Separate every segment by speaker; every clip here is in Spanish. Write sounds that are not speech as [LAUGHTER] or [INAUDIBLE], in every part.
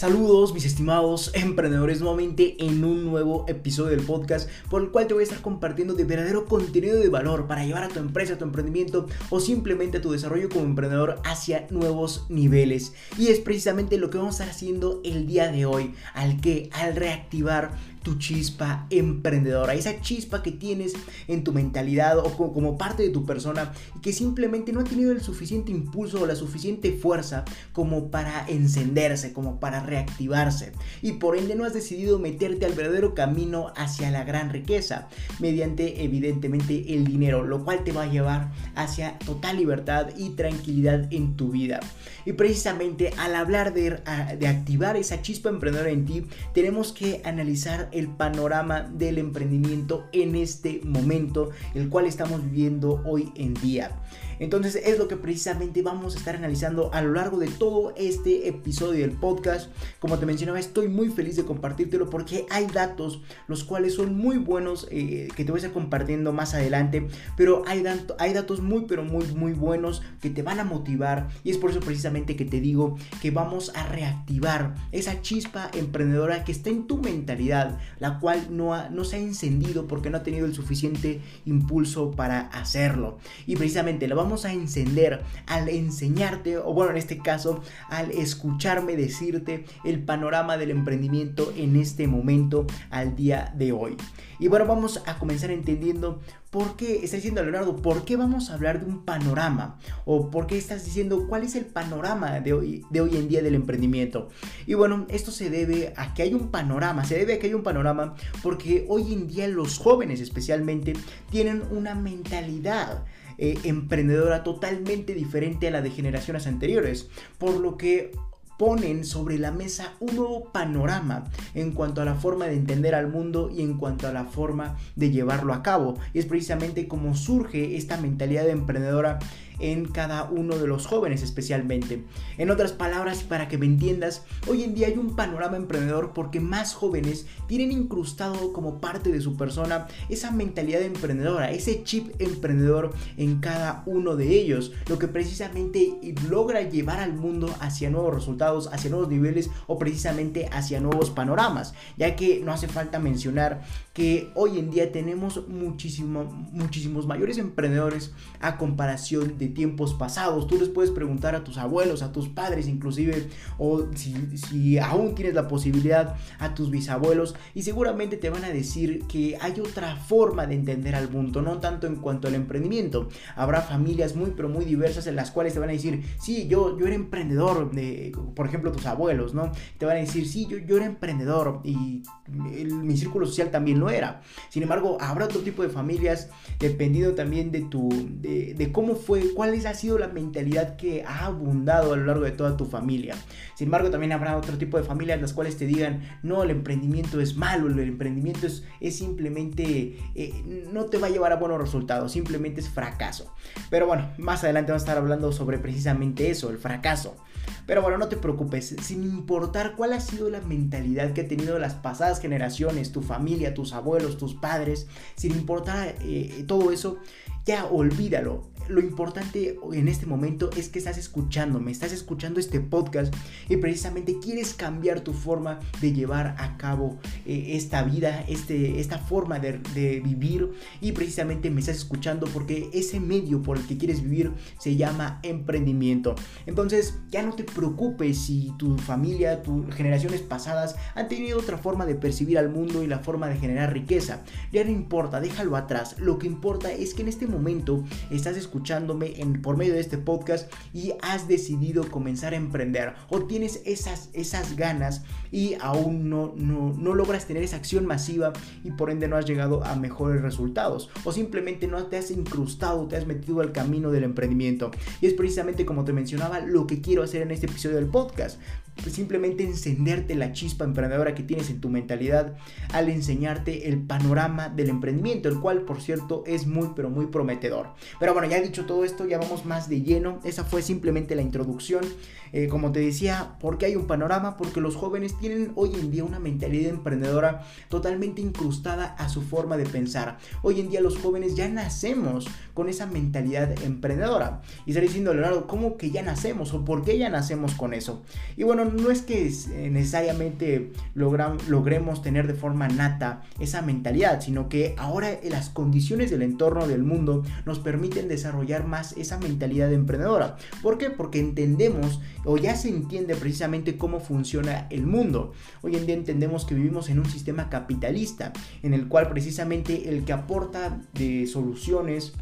Speaker 1: Saludos mis estimados emprendedores nuevamente en un nuevo episodio del podcast por el cual te voy a estar compartiendo de verdadero contenido de valor para llevar a tu empresa, a tu emprendimiento o simplemente a tu desarrollo como emprendedor hacia nuevos niveles. Y es precisamente lo que vamos a estar haciendo el día de hoy, al que al reactivar tu chispa emprendedora, esa chispa que tienes en tu mentalidad o como parte de tu persona y que simplemente no ha tenido el suficiente impulso o la suficiente fuerza como para encenderse, como para reactivarse y por ende no has decidido meterte al verdadero camino hacia la gran riqueza mediante evidentemente el dinero, lo cual te va a llevar hacia total libertad y tranquilidad en tu vida. Y precisamente al hablar de, de activar esa chispa emprendedora en ti, tenemos que analizar el panorama del emprendimiento en este momento, el cual estamos viviendo hoy en día. Entonces es lo que precisamente vamos a estar analizando a lo largo de todo este episodio del podcast. Como te mencionaba, estoy muy feliz de compartírtelo porque hay datos los cuales son muy buenos eh, que te voy a estar compartiendo más adelante. Pero hay, hay datos muy pero muy muy buenos que te van a motivar y es por eso precisamente que te digo que vamos a reactivar esa chispa emprendedora que está en tu mentalidad, la cual no, no se ha encendido porque no ha tenido el suficiente impulso para hacerlo. Y precisamente la vamos a encender al enseñarte, o bueno, en este caso, al escucharme decirte el panorama del emprendimiento en este momento, al día de hoy. Y bueno, vamos a comenzar entendiendo por qué, está diciendo Leonardo, por qué vamos a hablar de un panorama, o por qué estás diciendo cuál es el panorama de hoy, de hoy en día del emprendimiento. Y bueno, esto se debe a que hay un panorama, se debe a que hay un panorama porque hoy en día los jóvenes especialmente tienen una mentalidad eh, emprendedora totalmente diferente a la de generaciones anteriores, por lo que ponen sobre la mesa un nuevo panorama en cuanto a la forma de entender al mundo y en cuanto a la forma de llevarlo a cabo. Y es precisamente como surge esta mentalidad emprendedora en cada uno de los jóvenes especialmente. En otras palabras, para que me entiendas, hoy en día hay un panorama emprendedor porque más jóvenes tienen incrustado como parte de su persona esa mentalidad emprendedora, ese chip emprendedor en cada uno de ellos, lo que precisamente logra llevar al mundo hacia nuevos resultados, hacia nuevos niveles o precisamente hacia nuevos panoramas, ya que no hace falta mencionar hoy en día tenemos muchísimo, muchísimos mayores emprendedores a comparación de tiempos pasados. Tú les puedes preguntar a tus abuelos, a tus padres inclusive, o si, aún tienes la posibilidad, a tus bisabuelos, y seguramente te van a decir que hay otra forma de entender al mundo, no tanto en cuanto al emprendimiento. Habrá familias muy, pero muy diversas en las cuales te van a decir, sí, yo, yo era emprendedor, de, por ejemplo, tus abuelos, ¿no? Te van a decir, sí, yo, yo era emprendedor y mi círculo social también lo Sin embargo, habrá otro tipo de familias, dependiendo también de tu, de, cómo fue, cuál ha sido la mentalidad que ha abundado a lo largo de toda tu familia. Sin embargo, también habrá otro tipo de familias las cuales te digan, no, el emprendimiento es malo, el emprendimiento es, es simplemente, eh, no te va a llevar a buenos resultados, simplemente es fracaso. Pero bueno, más adelante vamos a estar hablando sobre precisamente eso, el fracaso. Pero bueno, no te preocupes, sin importar cuál ha sido la mentalidad que ha tenido las pasadas generaciones, tu familia, tus abuelos, tus padres, sin importar eh, todo eso, ya olvídalo lo importante en este momento es que estás escuchándome, estás escuchando este podcast y precisamente quieres cambiar tu forma de llevar a cabo eh, esta vida, este, esta forma de, de, vivir y precisamente me estás escuchando porque ese medio por el que quieres vivir se llama emprendimiento. Entonces ya no te preocupes si tu familia, tus generaciones pasadas han tenido otra forma de percibir al mundo y la forma de generar riqueza. Ya no importa, déjalo atrás. Lo que importa es que en este momento estás escuchándome en, por medio de este podcast y has decidido comenzar a emprender o tienes esas, esas ganas y aún no, no, no logras tener esa acción masiva y por ende no has llegado a mejores resultados o simplemente no te has incrustado, te has metido al camino del emprendimiento. Y es precisamente como te mencionaba lo que quiero hacer en este episodio del podcast simplemente encenderte la chispa emprendedora que tienes en tu mentalidad al enseñarte el panorama del emprendimiento, el cual por cierto es muy pero muy prometedor. Pero bueno, ya dicho todo esto, ya vamos más de lleno. Esa fue simplemente la introducción. Eh, como te decía, porque hay un panorama? Porque los jóvenes tienen hoy en día una mentalidad emprendedora totalmente incrustada a su forma de pensar. Hoy en día los jóvenes ya nacemos con esa mentalidad emprendedora. Y estaré diciendo, Leonardo, ¿cómo que ya nacemos? ¿O por qué ya nacemos con eso? Y bueno, no es que eh, necesariamente logremos tener de forma nata esa mentalidad, sino que ahora las condiciones del entorno del mundo nos permiten desarrollar más esa mentalidad emprendedora. ¿Por qué? Porque entendemos o ya se entiende precisamente cómo funciona el mundo. Hoy en día entendemos que vivimos en un sistema capitalista en el cual precisamente el que aporta de soluciones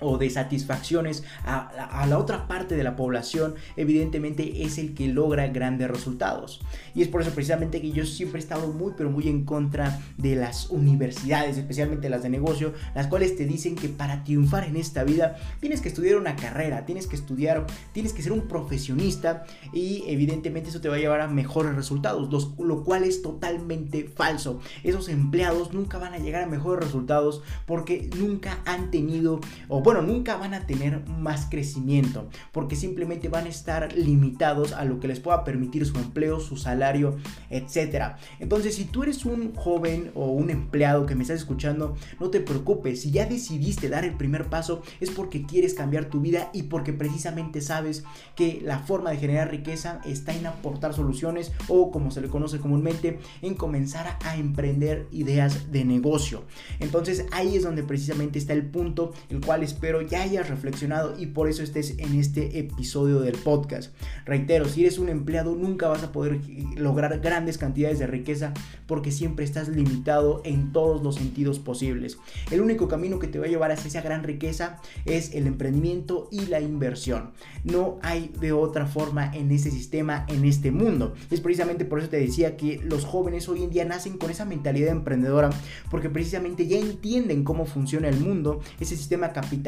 Speaker 1: o de satisfacciones a, la otra parte de la población, evidentemente es el que logra grandes resultados. Y es por eso precisamente que yo siempre he estado muy, pero muy en contra de las universidades, especialmente las de negocio, las cuales te dicen que para triunfar en esta vida tienes que estudiar una carrera, tienes que estudiar, tienes que ser un profesionista y evidentemente eso te va a llevar a mejores resultados, lo cual es totalmente falso. Esos empleados nunca van a llegar a mejores resultados porque nunca han tenido bueno, nunca van a tener más crecimiento porque simplemente van a estar limitados a lo que les pueda permitir su empleo, su salario, etc. Entonces, si tú eres un joven o un empleado que me estás escuchando, no te preocupes. Si ya decidiste dar el primer paso, es porque quieres cambiar tu vida y porque precisamente sabes que la forma de generar riqueza está en aportar soluciones o, como se le conoce comúnmente, en comenzar a emprender ideas de negocio. Entonces, ahí es donde precisamente está el punto, el cual es espero ya hayas reflexionado y por eso estés en este episodio del podcast. Reitero, si eres un empleado nunca vas a poder lograr grandes cantidades de riqueza porque siempre estás limitado en todos los sentidos posibles. El único camino que te va a llevar hacia esa gran riqueza es el emprendimiento y la inversión. No hay de otra forma en este sistema, en este mundo. Es precisamente por eso te decía que los jóvenes hoy en día nacen con esa mentalidad emprendedora porque precisamente ya entienden cómo funciona el mundo, ese sistema capital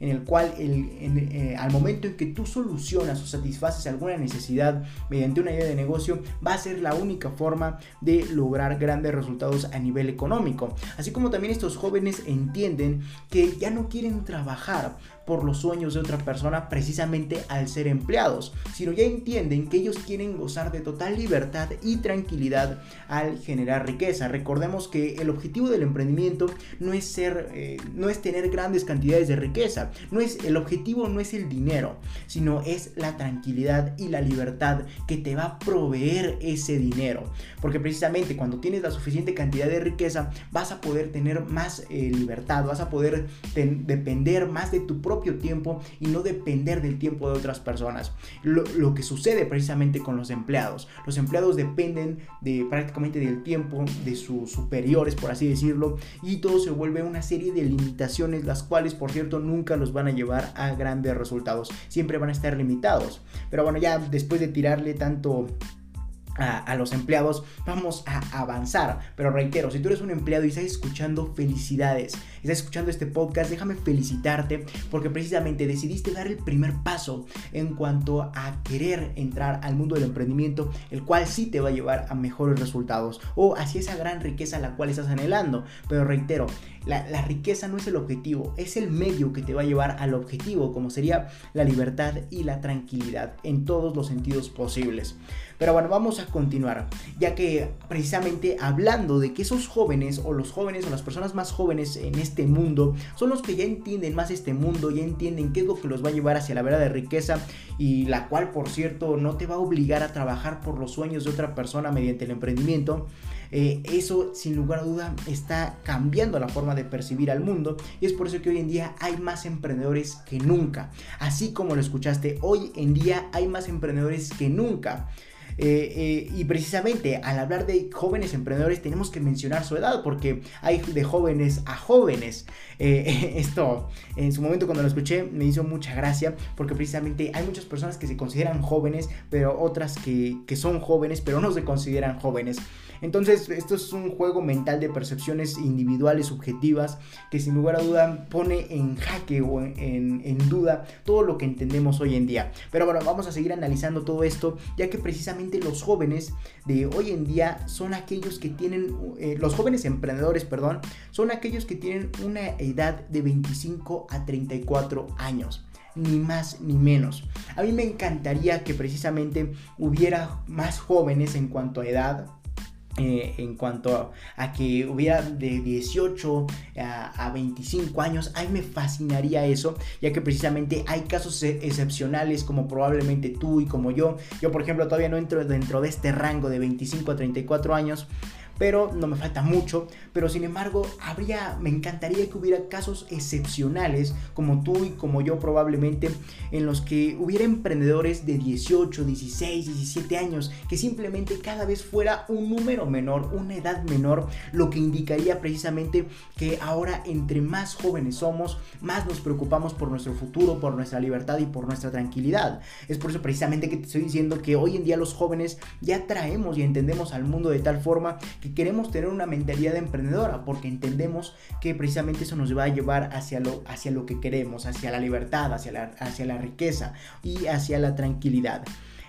Speaker 1: en el cual eh, al momento en que tú solucionas o satisfaces alguna necesidad mediante una idea de negocio, va a ser la única forma de lograr grandes resultados a nivel económico. Así como también estos jóvenes entienden que ya no quieren trabajar por los sueños de otra persona precisamente al ser empleados, sino ya entienden que ellos quieren gozar de total libertad y tranquilidad al generar riqueza. Recordemos que el objetivo del emprendimiento no es ser, eh, no es tener grandes cantidades de riqueza, no es el objetivo no es el dinero, sino es la tranquilidad y la libertad que te va a proveer ese dinero, porque precisamente cuando tienes la suficiente cantidad de riqueza vas a poder tener más eh, libertad, vas a poder depender más de tu propio propio tiempo y no depender del tiempo de otras personas. Lo, que sucede precisamente con los empleados. Los empleados dependen de prácticamente del tiempo de sus superiores, por así decirlo, y todo se vuelve una serie de limitaciones, las cuales, por cierto, nunca los van a llevar a grandes resultados. Siempre van a estar limitados. Pero bueno, ya después de tirarle tanto a, los empleados, vamos a avanzar. Pero reitero, si tú eres un empleado y estás escuchando felicidades, estás escuchando este podcast, déjame felicitarte porque precisamente decidiste dar el primer paso en cuanto a querer entrar al mundo del emprendimiento, el cual sí te va a llevar a mejores resultados o hacia esa gran riqueza a la cual estás anhelando. Pero reitero, la, la riqueza no es el objetivo, es el medio que te va a llevar al objetivo, como sería la libertad y la tranquilidad en todos los sentidos posibles. Pero bueno, vamos a continuar, ya que precisamente hablando de que esos jóvenes o los jóvenes o las personas más jóvenes en este mundo son los que ya entienden más este mundo, ya entienden qué es lo que los va a llevar hacia la verdadera riqueza y la cual por cierto no te va a obligar a trabajar por los sueños de otra persona mediante el emprendimiento. Eh, eso sin lugar a duda está cambiando la forma de percibir al mundo y es por eso que hoy en día hay más emprendedores que nunca. Así como lo escuchaste, hoy en día hay más emprendedores que nunca. Eh, eh, y precisamente al hablar de jóvenes emprendedores tenemos que mencionar su edad porque hay de jóvenes a jóvenes. Eh, [LAUGHS] esto en su momento cuando lo escuché me hizo mucha gracia porque precisamente hay muchas personas que se consideran jóvenes pero otras que, que son jóvenes pero no se consideran jóvenes. Entonces, esto es un juego mental de percepciones individuales, subjetivas, que sin lugar a duda pone en jaque o en, duda todo lo que entendemos hoy en día. Pero bueno, vamos a seguir analizando todo esto, ya que precisamente los jóvenes de hoy en día son aquellos que tienen, eh, los jóvenes emprendedores, perdón, son aquellos que tienen una edad de 25 a 34 años ni más ni menos. A mí me encantaría que precisamente hubiera más jóvenes en cuanto a edad, eh, en cuanto a, que hubiera de 18 a, 25 años, a mí me fascinaría eso, ya que precisamente hay casos e, excepcionales como probablemente tú y como yo. Yo, por ejemplo, todavía no entro dentro de este rango de 25 a 34 años pero no me falta mucho. Pero sin embargo, habría, me encantaría que hubiera casos excepcionales, como tú y como yo probablemente, en los que hubiera emprendedores de 18, 16, 17 años, que simplemente cada vez fuera un número menor, una edad menor, lo que indicaría precisamente que ahora entre más jóvenes somos, más nos preocupamos por nuestro futuro, por nuestra libertad y por nuestra tranquilidad. Es por eso precisamente que te estoy diciendo que hoy en día los jóvenes ya traemos y entendemos al mundo de tal forma que queremos tener una mentalidad emprendedora porque entendemos que precisamente eso nos va a llevar hacia lo, hacia lo que queremos, hacia la libertad, hacia la, hacia la riqueza y hacia la tranquilidad.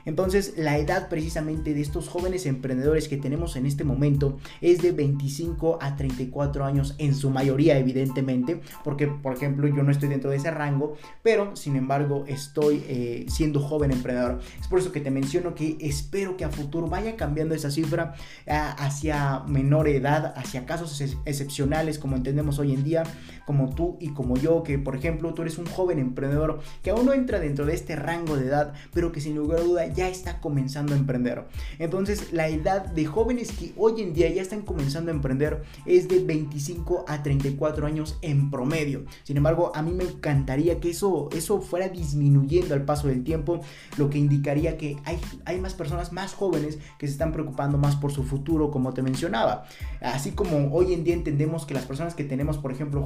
Speaker 1: Entonces, la edad precisamente de estos jóvenes emprendedores que tenemos en este momento es de 25 a 34 años en su mayoría, evidentemente, porque, por ejemplo, yo no estoy dentro de ese rango, pero sin embargo estoy eh, siendo joven emprendedor. Es por eso que te menciono que espero que a futuro vaya cambiando esa cifra ah, hacia menor edad, hacia casos excepcionales como entendemos hoy en día, como tú y como yo, que por ejemplo tú eres un joven emprendedor que aún no entra dentro de este rango de edad, pero que sin lugar a duda ya está comenzando a emprender. Entonces, la edad de jóvenes que hoy en día ya están comenzando a emprender es de 25 a 34 años en promedio. Sin embargo, a mí me encantaría que eso, eso fuera disminuyendo al paso del tiempo, lo que indicaría que hay, hay más personas más jóvenes que se están preocupando más por su futuro, como te mencionaba. Así como hoy en día entendemos que las personas que tenemos, por ejemplo,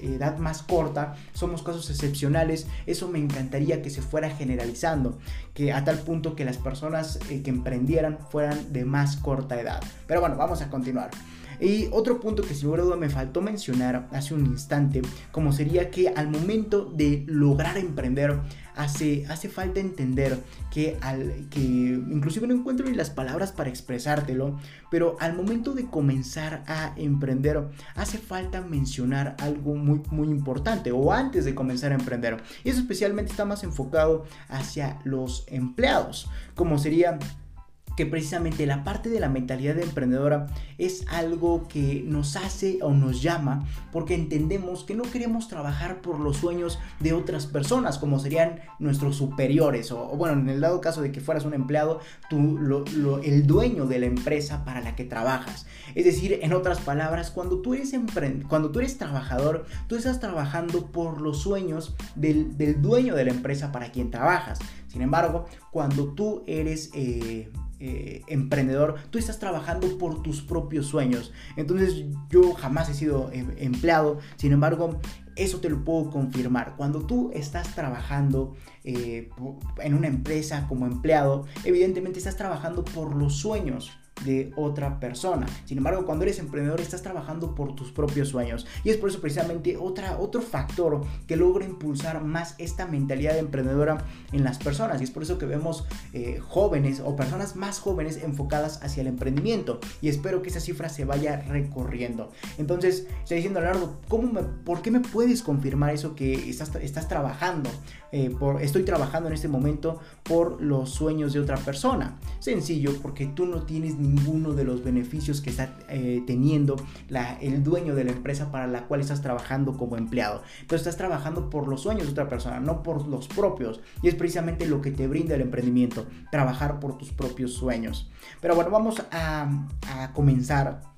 Speaker 1: edad más corta, somos casos excepcionales, eso me encantaría que se fuera generalizando, que a tal punto que las personas eh, que emprendieran fueran de más corta edad. Pero bueno, vamos a continuar. Y otro punto que sin duda me faltó mencionar hace un instante, como sería que al momento de lograr emprender, hace, hace falta entender que, al, que inclusive no encuentro ni las palabras para expresártelo, pero al momento de comenzar a emprender, hace falta mencionar algo muy, muy importante, o antes de comenzar a emprender. Y eso especialmente está más enfocado hacia los empleados, como sería que precisamente la parte de la mentalidad de emprendedora es algo que nos hace o nos llama porque entendemos que no queremos trabajar por los sueños de otras personas como serían nuestros superiores o, bueno en el dado caso de que fueras un empleado tú el dueño de la empresa para la que trabajas. Es decir en otras palabras cuando tú eres cuando tú eres trabajador tú estás trabajando por los sueños del, del dueño de la empresa para quien trabajas. Sin embargo cuando tú eres eh, eh, emprendedor, tú estás trabajando por tus propios sueños. Entonces yo jamás he sido em, empleado, sin embargo, eso te lo puedo confirmar. Cuando tú estás trabajando eh, en una empresa como empleado, evidentemente estás trabajando por los sueños de otra persona. Sin embargo, cuando eres emprendedor estás trabajando por tus propios sueños. Y es por eso precisamente otra, otro factor que logra impulsar más esta mentalidad emprendedora en las personas. Y es por eso que vemos eh, jóvenes o personas más jóvenes enfocadas hacia el emprendimiento. Y espero que esa cifra se vaya recorriendo. Entonces, estoy diciendo, Leonardo, ¿cómo ¿por qué me puedes confirmar eso que estás, trabajando? Eh, por, estoy trabajando en este momento por los sueños de otra persona. Sencillo, porque tú no tienes ninguno de los beneficios que está eh, teniendo el dueño de la empresa para la cual estás trabajando como empleado. Entonces estás trabajando por los sueños de otra persona, no por los propios. Y es precisamente lo que te brinda el emprendimiento, trabajar por tus propios sueños. Pero bueno, vamos a, a comenzar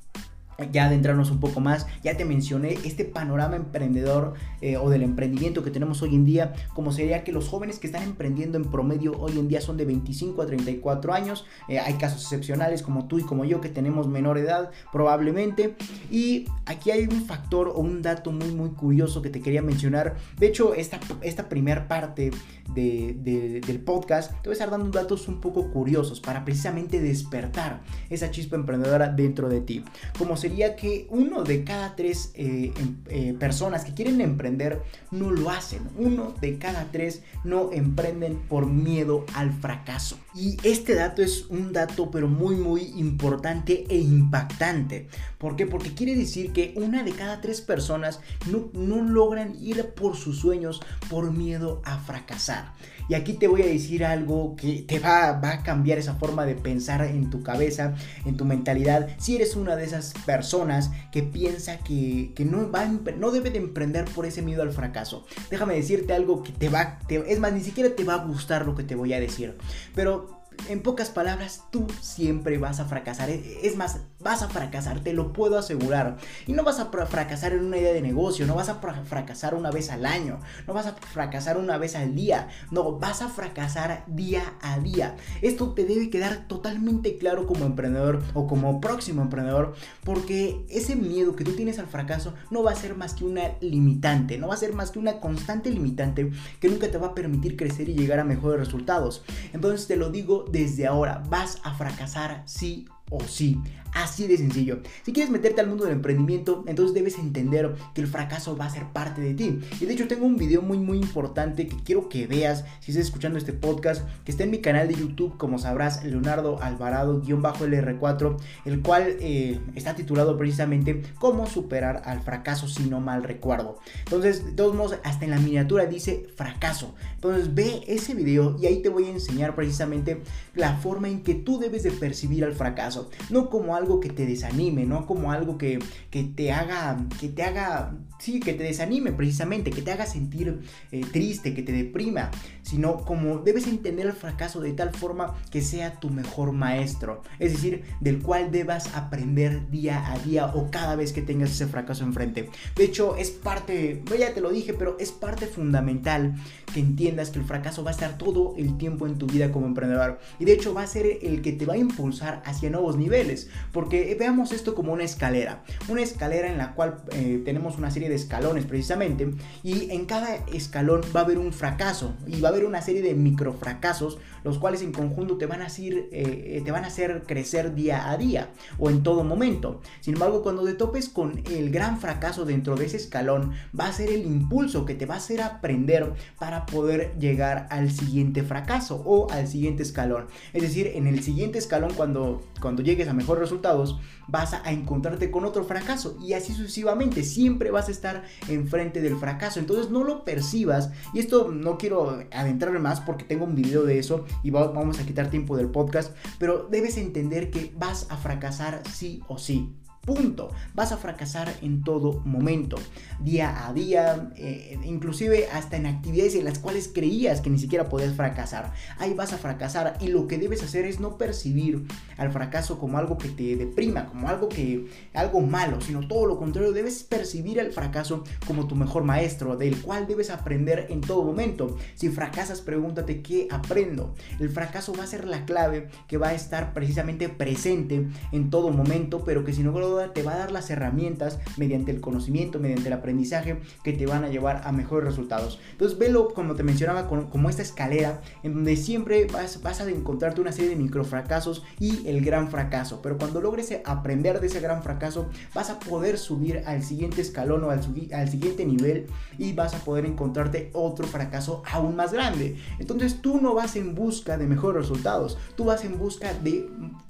Speaker 1: ya adentrarnos un poco más, ya te mencioné este panorama emprendedor eh, o del emprendimiento que tenemos hoy en día, como sería que los jóvenes que están emprendiendo en promedio hoy en día son de 25 a 34 años, eh, hay casos excepcionales como tú y como yo que tenemos menor edad probablemente, y aquí hay un factor o un dato muy muy curioso que te quería mencionar, de hecho esta, esta primera parte del podcast te voy a estar dando datos un poco curiosos para precisamente despertar esa chispa emprendedora dentro de ti, como se que uno de cada tres eh, em, eh, personas que quieren emprender no lo hacen. Uno de cada tres no emprenden por miedo al fracaso. Y este dato es un dato pero muy muy importante e impactante. ¿Por qué? Porque quiere decir que una de cada tres personas no, no logran ir por sus sueños por miedo a fracasar. Y aquí te voy a decir algo que te va, va, a cambiar esa forma de pensar en tu cabeza, en tu mentalidad. Si eres una de esas personas que piensa que, que no, va no debe de emprender por ese miedo al fracaso. Déjame decirte algo que te va, es más, ni siquiera te va a gustar lo que te voy a decir. Pero en pocas palabras, tú siempre vas a fracasar. Es más, vas a fracasar, te lo puedo asegurar. Y no vas a fracasar en una idea de negocio, no vas a fracasar una vez al año, no vas a fracasar una vez al día, no, vas a fracasar día a día. Esto te debe quedar totalmente claro como emprendedor o como próximo emprendedor, porque ese miedo que tú tienes al fracaso no va a ser más que una limitante, no va a ser más que una constante limitante que nunca te va a permitir crecer y llegar a mejores resultados. Entonces te lo digo desde ahora, vas a fracasar sí o sí. Así de sencillo. Si quieres meterte al mundo del emprendimiento, entonces debes entender que el fracaso va a ser parte de ti. Y de hecho tengo un video muy muy importante que quiero que veas si estás escuchando este podcast, que está en mi canal de YouTube, como sabrás, Leonardo Alvarado-LR4, el cual eh, está titulado precisamente Cómo superar al fracaso si no mal recuerdo. Entonces, de todos modos, hasta en la miniatura dice fracaso. Entonces ve ese video y ahí te voy a enseñar precisamente la forma en que tú debes de percibir al fracaso. No como algo que te desanime, no como algo que, te haga, que te haga, sí, que te desanime precisamente, que te haga sentir eh, triste, que te deprima, sino como debes entender el fracaso de tal forma que sea tu mejor maestro, es decir, del cual debas aprender día a día o cada vez que tengas ese fracaso enfrente. De hecho, es parte, ya te lo dije, pero es parte fundamental que entiendas que el fracaso va a estar todo el tiempo en tu vida como emprendedor y de hecho va a ser el que te va a impulsar hacia nuevos niveles. Porque veamos esto como una escalera. Una escalera en la cual eh, tenemos una serie de escalones precisamente. Y en cada escalón va a haber un fracaso. Y va a haber una serie de micro fracasos. Los cuales en conjunto te van a hacer, eh, te van a hacer crecer día a día. O en todo momento. Sin embargo, cuando te topes con el gran fracaso dentro de ese escalón. Va a ser el impulso que te va a hacer aprender para poder llegar al siguiente fracaso. O al siguiente escalón. Es decir, en el siguiente escalón cuando, cuando llegues a mejores resultados, vas a encontrarte con otro fracaso y así sucesivamente, siempre vas a estar enfrente del fracaso, entonces no lo percibas y esto no quiero adentrarme más porque tengo un video de eso y vamos a quitar tiempo del podcast, pero debes entender que vas a fracasar sí o sí. Punto. Vas a fracasar en todo momento, día a día, eh, inclusive hasta en actividades en las cuales creías que ni siquiera podías fracasar. Ahí vas a fracasar y lo que debes hacer es no percibir al fracaso como algo que te deprima, como algo que algo malo, sino todo lo contrario, debes percibir al fracaso como tu mejor maestro, del cual debes aprender en todo momento. Si fracasas, pregúntate qué aprendo. El fracaso va a ser la clave que va a estar precisamente presente en todo momento, pero que si no te va a dar las herramientas mediante el conocimiento, mediante el aprendizaje que te van a llevar a mejores resultados. Entonces velo como te mencionaba como esta escalera en donde siempre vas, vas a encontrarte una serie de micro fracasos y el gran fracaso. Pero cuando logres aprender de ese gran fracaso vas a poder subir al siguiente escalón o al siguiente nivel y vas a poder encontrarte otro fracaso aún más grande. Entonces tú no vas en busca de mejores resultados, tú vas en busca de,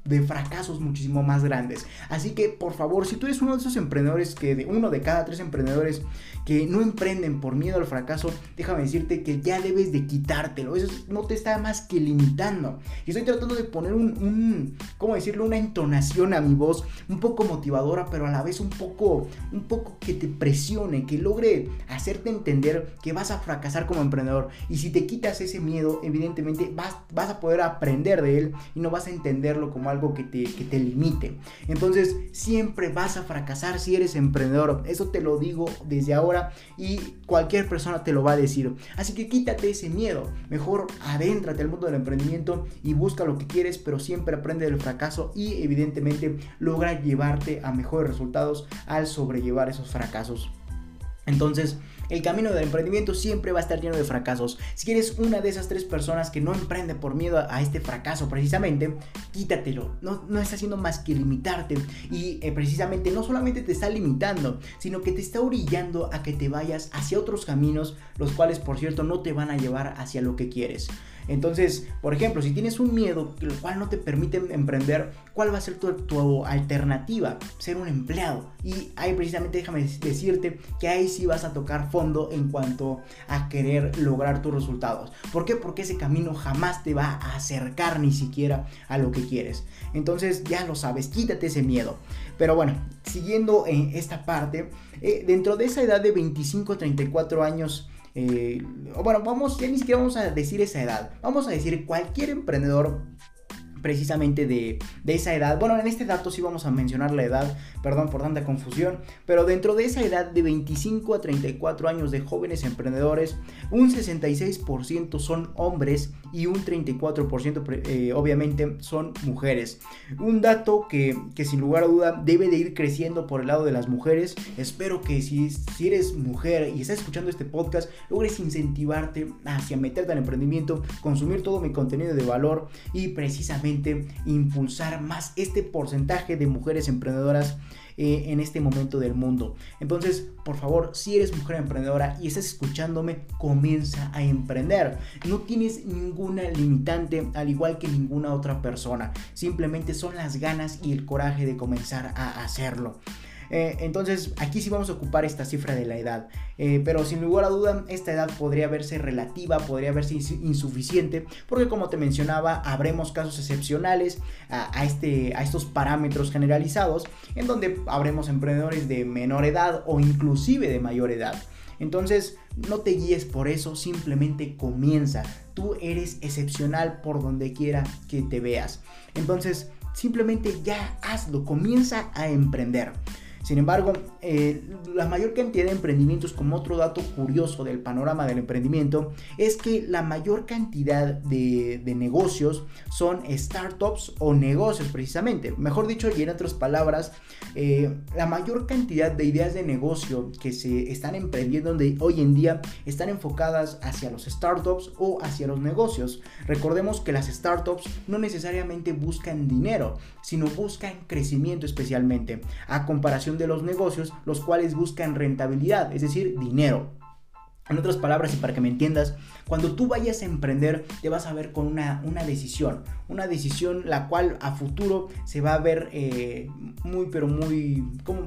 Speaker 1: de fracasos muchísimo más grandes. Así que por favor, si tú eres uno de esos emprendedores que de uno de cada tres emprendedores que no emprenden por miedo al fracaso, déjame decirte que ya debes de quitártelo. Eso no te está más que limitando. Y estoy tratando de poner un, un ¿cómo decirlo? Una entonación a mi voz un poco motivadora, pero a la vez un poco, un poco que te presione, que logre hacerte entender que vas a fracasar como emprendedor. Y si te quitas ese miedo, evidentemente vas, vas a poder aprender de él y no vas a entenderlo como algo que te, que te limite. Entonces, siempre siempre vas a fracasar si eres emprendedor. Eso te lo digo desde ahora y cualquier persona te lo va a decir. Así que quítate ese miedo. Mejor adéntrate al mundo del emprendimiento y busca lo que quieres, pero siempre aprende del fracaso y evidentemente logra llevarte a mejores resultados al sobrellevar esos fracasos. Entonces, el camino del emprendimiento siempre va a estar lleno de fracasos. Si eres una de esas tres personas que no emprende por miedo a, este fracaso precisamente, quítatelo. No, no está haciendo más que limitarte y eh, precisamente no solamente te está limitando, sino que te está orillando a que te vayas hacia otros caminos, los cuales por cierto no te van a llevar hacia lo que quieres. Entonces, por ejemplo, si tienes un miedo, el cual no te permite emprender, ¿cuál va a ser tu, alternativa? Ser un empleado. Y ahí precisamente déjame decirte que ahí sí vas a tocar fondo en cuanto a querer lograr tus resultados. ¿Por qué? Porque ese camino jamás te va a acercar ni siquiera a lo que quieres. Entonces ya lo sabes, quítate ese miedo. Pero bueno, siguiendo en esta parte, eh, dentro de esa edad de 25 a 34 años, eh, bueno, vamos, ya ni siquiera vamos a decir esa edad, vamos a decir cualquier emprendedor precisamente de, esa edad. Bueno, en este dato sí vamos a mencionar la edad, perdón por tanta confusión, pero dentro de esa edad de 25 a 34 años de jóvenes emprendedores, un 66% son hombres y un 34% eh, obviamente son mujeres. Un dato que, sin lugar a duda debe de ir creciendo por el lado de las mujeres. Espero que si, si eres mujer y estás escuchando este podcast, logres incentivarte hacia meterte al emprendimiento, consumir todo mi contenido de valor y precisamente impulsar más este porcentaje de mujeres emprendedoras eh, en este momento del mundo. Entonces, por favor, si eres mujer emprendedora y estás escuchándome, comienza a emprender. No tienes ninguna limitante, al igual que ninguna otra persona. Simplemente son las ganas y el coraje de comenzar a hacerlo. Eh, entonces aquí sí vamos a ocupar esta cifra de la edad. Eh, pero sin lugar a duda, esta edad podría verse relativa, podría verse insuficiente, porque como te mencionaba, habremos casos excepcionales a, este, a estos parámetros generalizados, en donde habremos emprendedores de menor edad o inclusive de mayor edad. Entonces, no te guíes por eso, simplemente comienza. Tú eres excepcional por donde quiera que te veas. Entonces, simplemente ya hazlo, comienza a emprender. Sin embargo, eh, la mayor cantidad de emprendimientos, como otro dato curioso del panorama del emprendimiento, es que la mayor cantidad de, negocios son startups o negocios precisamente. Mejor dicho, y en otras palabras, eh, la mayor cantidad de ideas de negocio que se están emprendiendo hoy en día están enfocadas hacia los startups o hacia los negocios. Recordemos que las startups no necesariamente buscan dinero, sino buscan crecimiento especialmente, a comparación de los negocios, los cuales buscan rentabilidad, es decir, dinero. En otras palabras, y para que me entiendas, cuando tú vayas a emprender, te vas a ver con una, una decisión. Una decisión la cual a futuro se va a ver eh, muy, pero muy...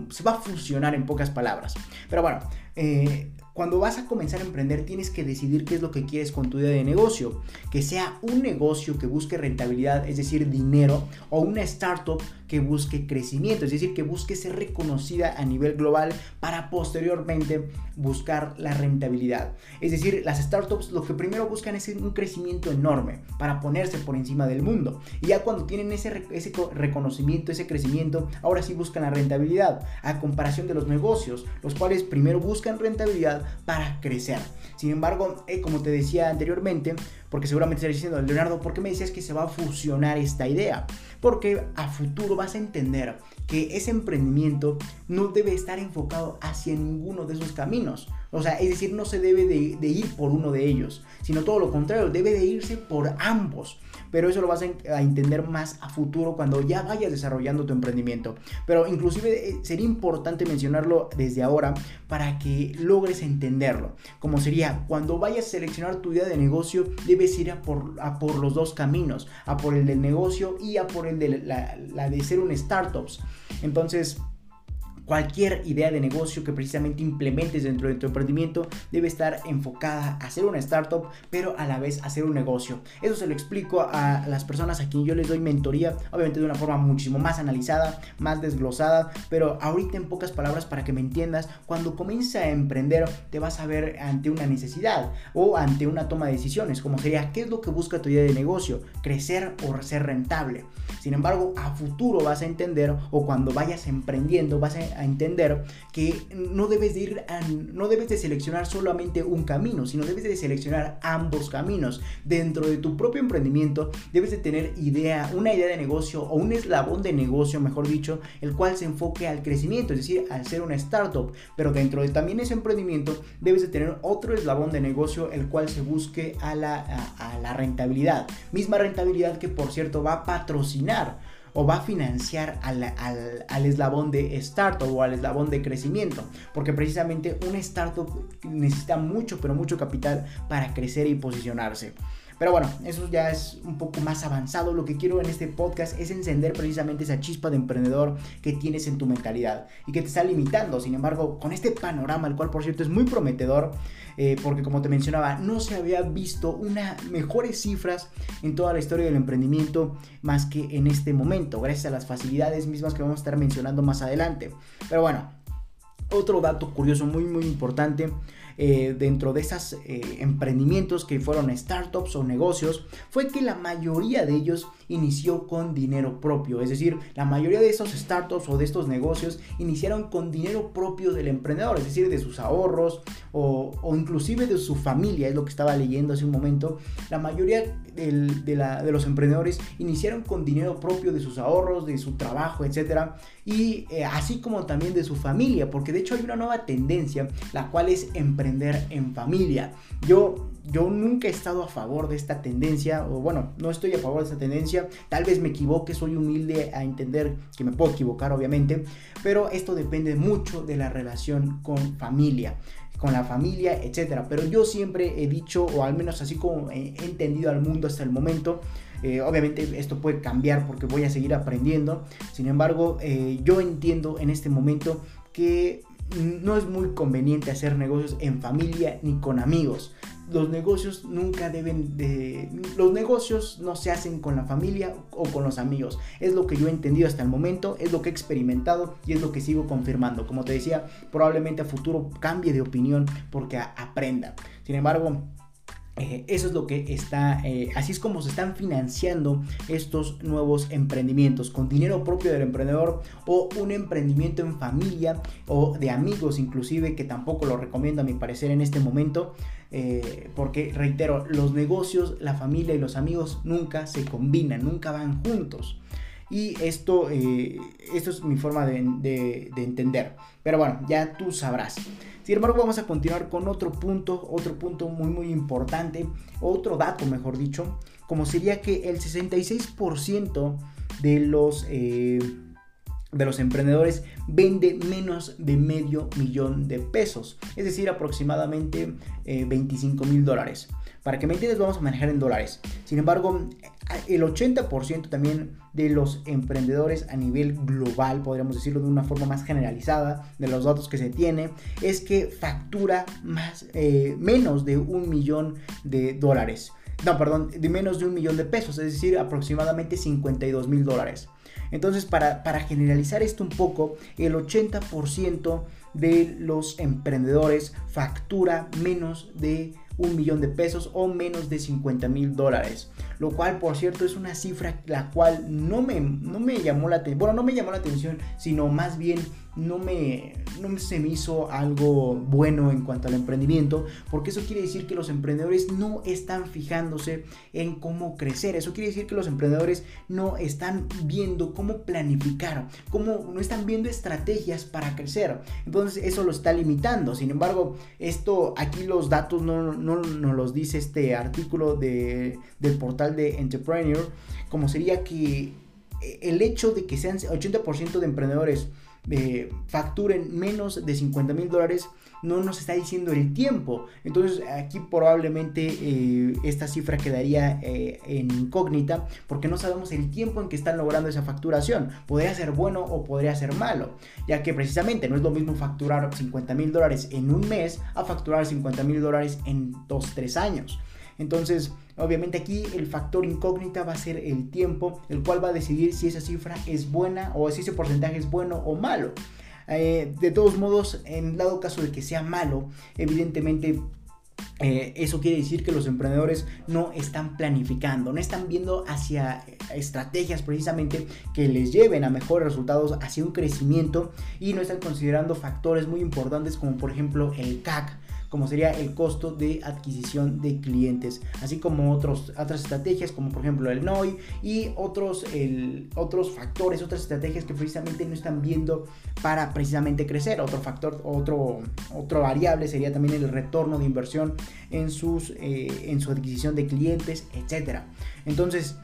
Speaker 1: Se va a funcionar en pocas palabras. Pero bueno, eh, cuando vas a comenzar a emprender tienes que decidir qué es lo que quieres con tu idea de negocio. Que sea un negocio que busque rentabilidad, es decir, dinero, o una startup que busque crecimiento, es decir, que busque ser reconocida a nivel global para posteriormente buscar la rentabilidad. Es decir, las startups lo que primero buscan es un crecimiento enorme para ponerse por encima del mundo. Y ya cuando tienen ese, ese reconocimiento, ese crecimiento, ahora sí buscan la rentabilidad, a comparación de los negocios, los cuales primero buscan rentabilidad para crecer. Sin embargo, eh, como te decía anteriormente, porque seguramente estarás diciendo, Leonardo, ¿por qué me decías que se va a fusionar esta idea? Porque a futuro vas a entender que ese emprendimiento no debe estar enfocado hacia ninguno de esos caminos. O sea, es decir, no se debe de, ir por uno de ellos, sino todo lo contrario, debe de irse por ambos pero eso lo vas a, entender más a futuro cuando ya vayas desarrollando tu emprendimiento. Pero inclusive eh, sería importante mencionarlo desde ahora para que logres entenderlo. Como sería, cuando vayas a seleccionar tu idea de negocio, debes ir a por, los dos caminos, a por el del negocio y a por el de la de ser un startups. Entonces, Cualquier idea de negocio que precisamente implementes dentro de tu emprendimiento debe estar enfocada a ser una startup, pero a la vez a ser un negocio. Eso se lo explico a las personas a quien yo les doy mentoría, obviamente de una forma muchísimo más analizada, más desglosada, pero ahorita en pocas palabras para que me entiendas, cuando comiences a emprender te vas a ver ante una necesidad o ante una toma de decisiones, como sería, ¿qué es lo que busca tu idea de negocio? Crecer o ser rentable. Sin embargo, a futuro vas a entender o cuando vayas emprendiendo vas a a entender que no debes de ir no debes de seleccionar solamente un camino, sino debes de seleccionar ambos caminos. Dentro de tu propio emprendimiento debes de tener idea, una idea de negocio o un eslabón de negocio, mejor dicho, el cual se enfoque al crecimiento, es decir, al ser una startup. Pero dentro de también ese emprendimiento debes de tener otro eslabón de negocio el cual se busque a la, a la rentabilidad. Misma rentabilidad que por cierto va a patrocinar o va a financiar al, eslabón de startup o al eslabón de crecimiento. Porque precisamente una startup necesita mucho, pero mucho capital para crecer y posicionarse. Pero bueno, eso ya es un poco más avanzado. Lo que quiero en este podcast es encender precisamente esa chispa de emprendedor que tienes en tu mentalidad y que te está limitando. Sin embargo, con este panorama, el cual por cierto es muy prometedor, eh, porque como te mencionaba, no se había visto una mejores cifras en toda la historia del emprendimiento más que en este momento, gracias a las facilidades mismas que vamos a estar mencionando más adelante. Pero bueno, otro dato curioso muy muy importante eh, dentro de esos eh, emprendimientos que fueron startups o negocios fue que la mayoría de ellos inició con dinero propio. Es decir, la mayoría de esos startups o de estos negocios iniciaron con dinero propio del emprendedor, es decir, de sus ahorros o, inclusive de su familia, es lo que estaba leyendo hace un momento. La mayoría de, los emprendedores iniciaron con dinero propio de sus ahorros, de su trabajo, etc. Y eh, así como también de su familia, porque de hecho hay una nueva tendencia, la cual es emprender en familia. Yo yo nunca he estado a favor de esta tendencia, o bueno, no estoy a favor de esta tendencia, tal vez me equivoque, soy humilde a entender que me puedo equivocar obviamente, pero esto depende mucho de la relación con familia con la familia, etcétera. Pero yo siempre he dicho, o al menos así como he entendido al mundo hasta el momento, eh, obviamente esto puede cambiar porque voy a seguir aprendiendo. Sin embargo, eh, yo entiendo en este momento que no es muy conveniente hacer negocios en familia ni con amigos los negocios nunca deben de... Los negocios no se hacen con la familia o con los amigos. Es lo que yo he entendido hasta el momento, es lo que he experimentado y es lo que sigo confirmando. Como te decía, probablemente a futuro cambie de opinión porque aprenda. Sin embargo, eh, eso es lo que está, eh, así es como se están financiando estos nuevos emprendimientos con dinero propio del emprendedor o un emprendimiento en familia o de amigos inclusive que tampoco lo recomiendo a mi parecer en este momento eh, porque reitero, los negocios, la familia y los amigos nunca se combinan, nunca van juntos. Y esto, esto es mi forma de, de entender. Pero bueno, ya tú sabrás. Sin embargo, vamos a continuar con otro punto, otro punto muy muy importante, otro dato mejor dicho, como sería que el 66% de los... Eh, de los emprendedores vende menos de medio millón de pesos, es decir, aproximadamente 25 eh, mil dólares. Para que me entiendas, vamos a manejar en dólares. Sin embargo, el 80% también de los emprendedores a nivel global, podríamos decirlo de una forma más generalizada, de los datos que se tiene, es que factura más, eh, menos de un millón de dólares. No, perdón, de menos de un millón de pesos, es decir, aproximadamente 52 mil dólares. Entonces, para, para generalizar esto un poco, el 80% de los emprendedores factura menos de un millón de pesos o menos de 50 mil dólares. Lo cual, por cierto, es una cifra la cual no me, no me llamó la atención. Bueno, no me llamó la atención, sino más bien no me, no se me hizo algo bueno en cuanto al emprendimiento, porque eso quiere decir que los emprendedores no están fijándose en cómo crecer, eso quiere decir que los emprendedores no están viendo cómo planificar, cómo no están viendo estrategias para crecer, entonces eso lo está limitando, sin embargo, esto aquí los datos no, no, los dice este artículo de, del portal de Entrepreneur, como sería que el hecho de que sean 80% de emprendedores eh, facturen menos de 50 mil dólares, no nos está diciendo el tiempo. Entonces aquí probablemente eh, esta cifra quedaría eh, en incógnita porque no sabemos el tiempo en que están logrando esa facturación. Podría ser bueno o podría ser malo, ya que precisamente no es lo mismo facturar 50 mil dólares en un mes a facturar 50 mil dólares en 2-3 años. Entonces, obviamente aquí el factor incógnita va a ser el tiempo, el cual va a decidir si esa cifra es buena o si ese porcentaje es bueno o malo. Eh, de todos modos, en dado caso de que sea malo, evidentemente eh, eso quiere decir que los emprendedores no están planificando, no están viendo hacia estrategias precisamente que les lleven a mejores resultados, hacia un crecimiento y no están considerando factores muy importantes como por ejemplo el CAC como sería el costo de adquisición de clientes, así como otros, otras estrategias como por ejemplo el NOI y otros, el, otros factores, otras estrategias que precisamente no están viendo para precisamente crecer. Otro factor, otro, otro variable sería también el retorno de inversión en, sus, eh, en su adquisición de clientes, etc. Entonces,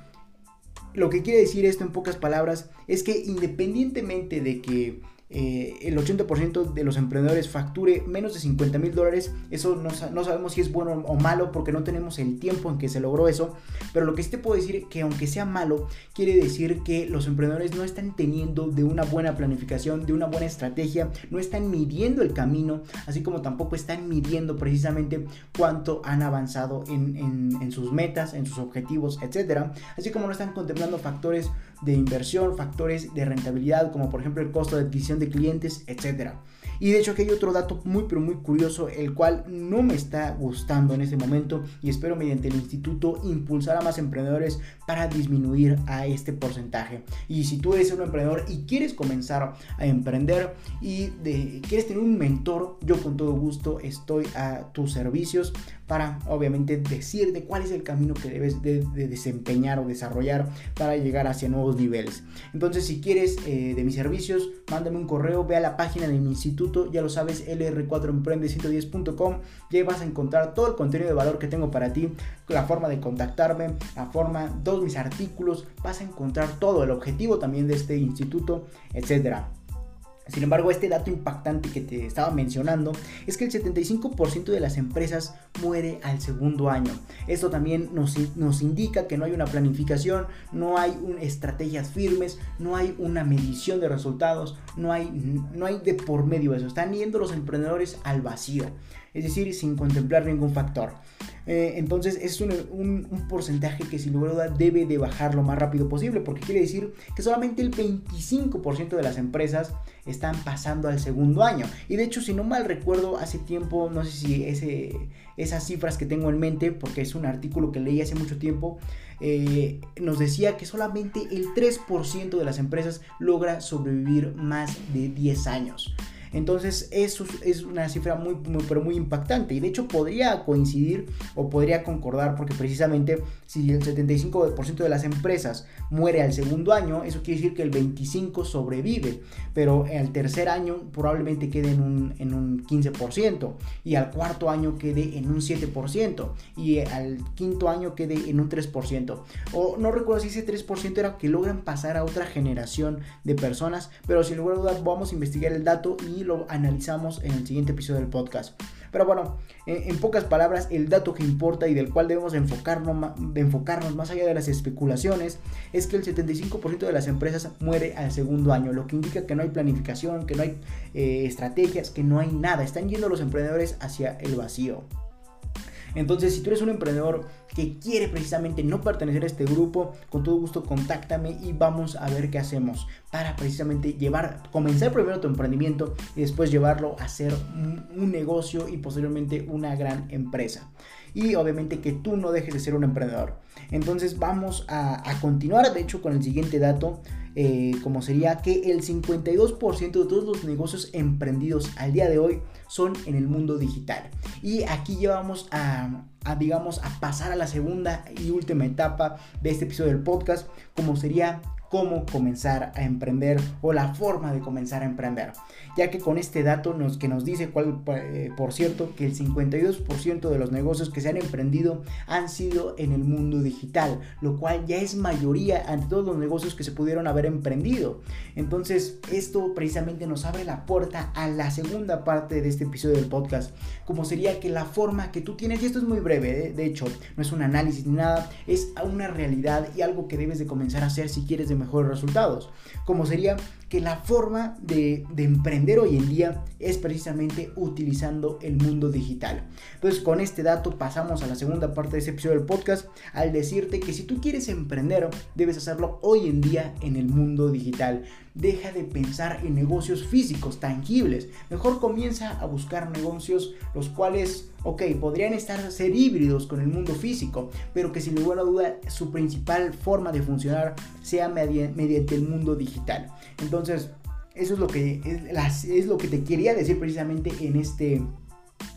Speaker 1: lo que quiere decir esto en pocas palabras es que independientemente de que eh, el 80% de los emprendedores facture menos de 50 mil dólares, eso no, no, sabemos si es bueno o malo porque no tenemos el tiempo en que se logró eso, pero lo que sí te puedo decir que aunque sea malo, quiere decir que los emprendedores no están teniendo de una buena planificación, de una buena estrategia, no están midiendo el camino, así como tampoco están midiendo precisamente cuánto han avanzado en, en, en sus metas, en sus objetivos, etcétera, así como no están contemplando factores de inversión, factores de rentabilidad, como por ejemplo el costo de adquisición de clientes, etcétera. Y de hecho aquí hay otro dato muy pero muy curioso, el cual no me está gustando en este momento y espero mediante el instituto impulsar a más emprendedores para disminuir a este porcentaje. Y si tú eres un emprendedor y quieres comenzar a emprender y de, quieres tener un mentor, yo con todo gusto estoy a tus servicios para obviamente decirte cuál es el camino que debes de, desempeñar o desarrollar para llegar hacia nuevos niveles. Entonces si quieres eh, de mis servicios, mándame un correo, ve a la página de mi instituto, ya lo sabes, lr4emprende110.com, y vas a encontrar todo el contenido de valor que tengo para ti, la forma de contactarme, la forma, todos mis artículos, vas a encontrar todo, el objetivo también de este instituto, etcétera. Sin embargo, este dato impactante que te estaba mencionando es que el 75% de las empresas muere al segundo año. Esto también nos, indica que no hay una planificación, no hay estrategias firmes, no hay una medición de resultados, no hay, no hay de por medio eso. Están yendo los emprendedores al vacío, es decir, sin contemplar ningún factor. Eh, entonces es un, porcentaje que sin lugar a duda debe de bajar lo más rápido posible, porque quiere decir que solamente el 25% de las empresas están pasando al segundo año. Y de hecho, si no mal recuerdo, hace tiempo, no sé si esas cifras que tengo en mente, porque es un artículo que leí hace mucho tiempo, eh, nos decía que solamente el 3% de las empresas logra sobrevivir más de 10 años. Entonces eso es una cifra muy, pero muy impactante. Y de hecho podría coincidir o podría concordar porque precisamente si el 75% de las empresas muere al segundo año, eso quiere decir que el 25% sobrevive, pero al tercer año probablemente quede en un, en un 15% y al cuarto año quede en un 7% y al quinto año quede en un 3%. O no recuerdo si ese 3% era que logran pasar a otra generación de personas, pero sin lugar a dudas vamos a investigar el dato lo analizamos en el siguiente episodio del podcast. Pero bueno, en, pocas palabras, el dato que importa y del cual debemos enfocarnos, de enfocarnos más allá de las especulaciones es que el 75% de las empresas muere al segundo año, lo que indica que no hay planificación, que no hay eh, estrategias, que no hay nada. Están yendo los emprendedores hacia el vacío. Entonces, si tú eres un emprendedor que quiere precisamente no pertenecer a este grupo, con todo gusto contáctame y vamos a ver qué hacemos para precisamente llevar, comenzar primero tu emprendimiento y después llevarlo a ser un, negocio y posteriormente una gran empresa. Y obviamente que tú no dejes de ser un emprendedor. Entonces vamos a, continuar, de hecho, con el siguiente dato. Eh, como sería que el 52% de todos los negocios emprendidos al día de hoy son en el mundo digital. Y aquí llevamos a, a, digamos, a pasar a la segunda y última etapa de este episodio del podcast, como sería cómo comenzar a emprender o la forma de comenzar a emprender. Ya que con este dato nos, que nos dice, cuál, eh, por cierto, que el 52% de los negocios que se han emprendido han sido en el mundo digital, lo cual ya es mayoría ante todos los negocios que se pudieron haber emprendido. Entonces, esto precisamente nos abre la puerta a la segunda parte de este episodio del podcast, como sería que la forma que tú tienes, y esto es muy breve, ¿eh? de hecho, no es un análisis ni nada, es una realidad y algo que debes de comenzar a hacer si quieres mejores resultados, como sería que la forma de, emprender hoy en día es precisamente utilizando el mundo digital. Entonces con este dato pasamos a la segunda parte de ese episodio del podcast al decirte que si tú quieres emprender debes hacerlo hoy en día en el mundo digital. deja de pensar en negocios físicos, tangibles. Mejor comienza a buscar negocios los cuales, ok, podrían estar ser híbridos con el mundo físico, pero que sin lugar a duda su principal forma de funcionar sea mediante el mundo digital. Entonces, eso es lo que, es, lo que te quería decir precisamente en este,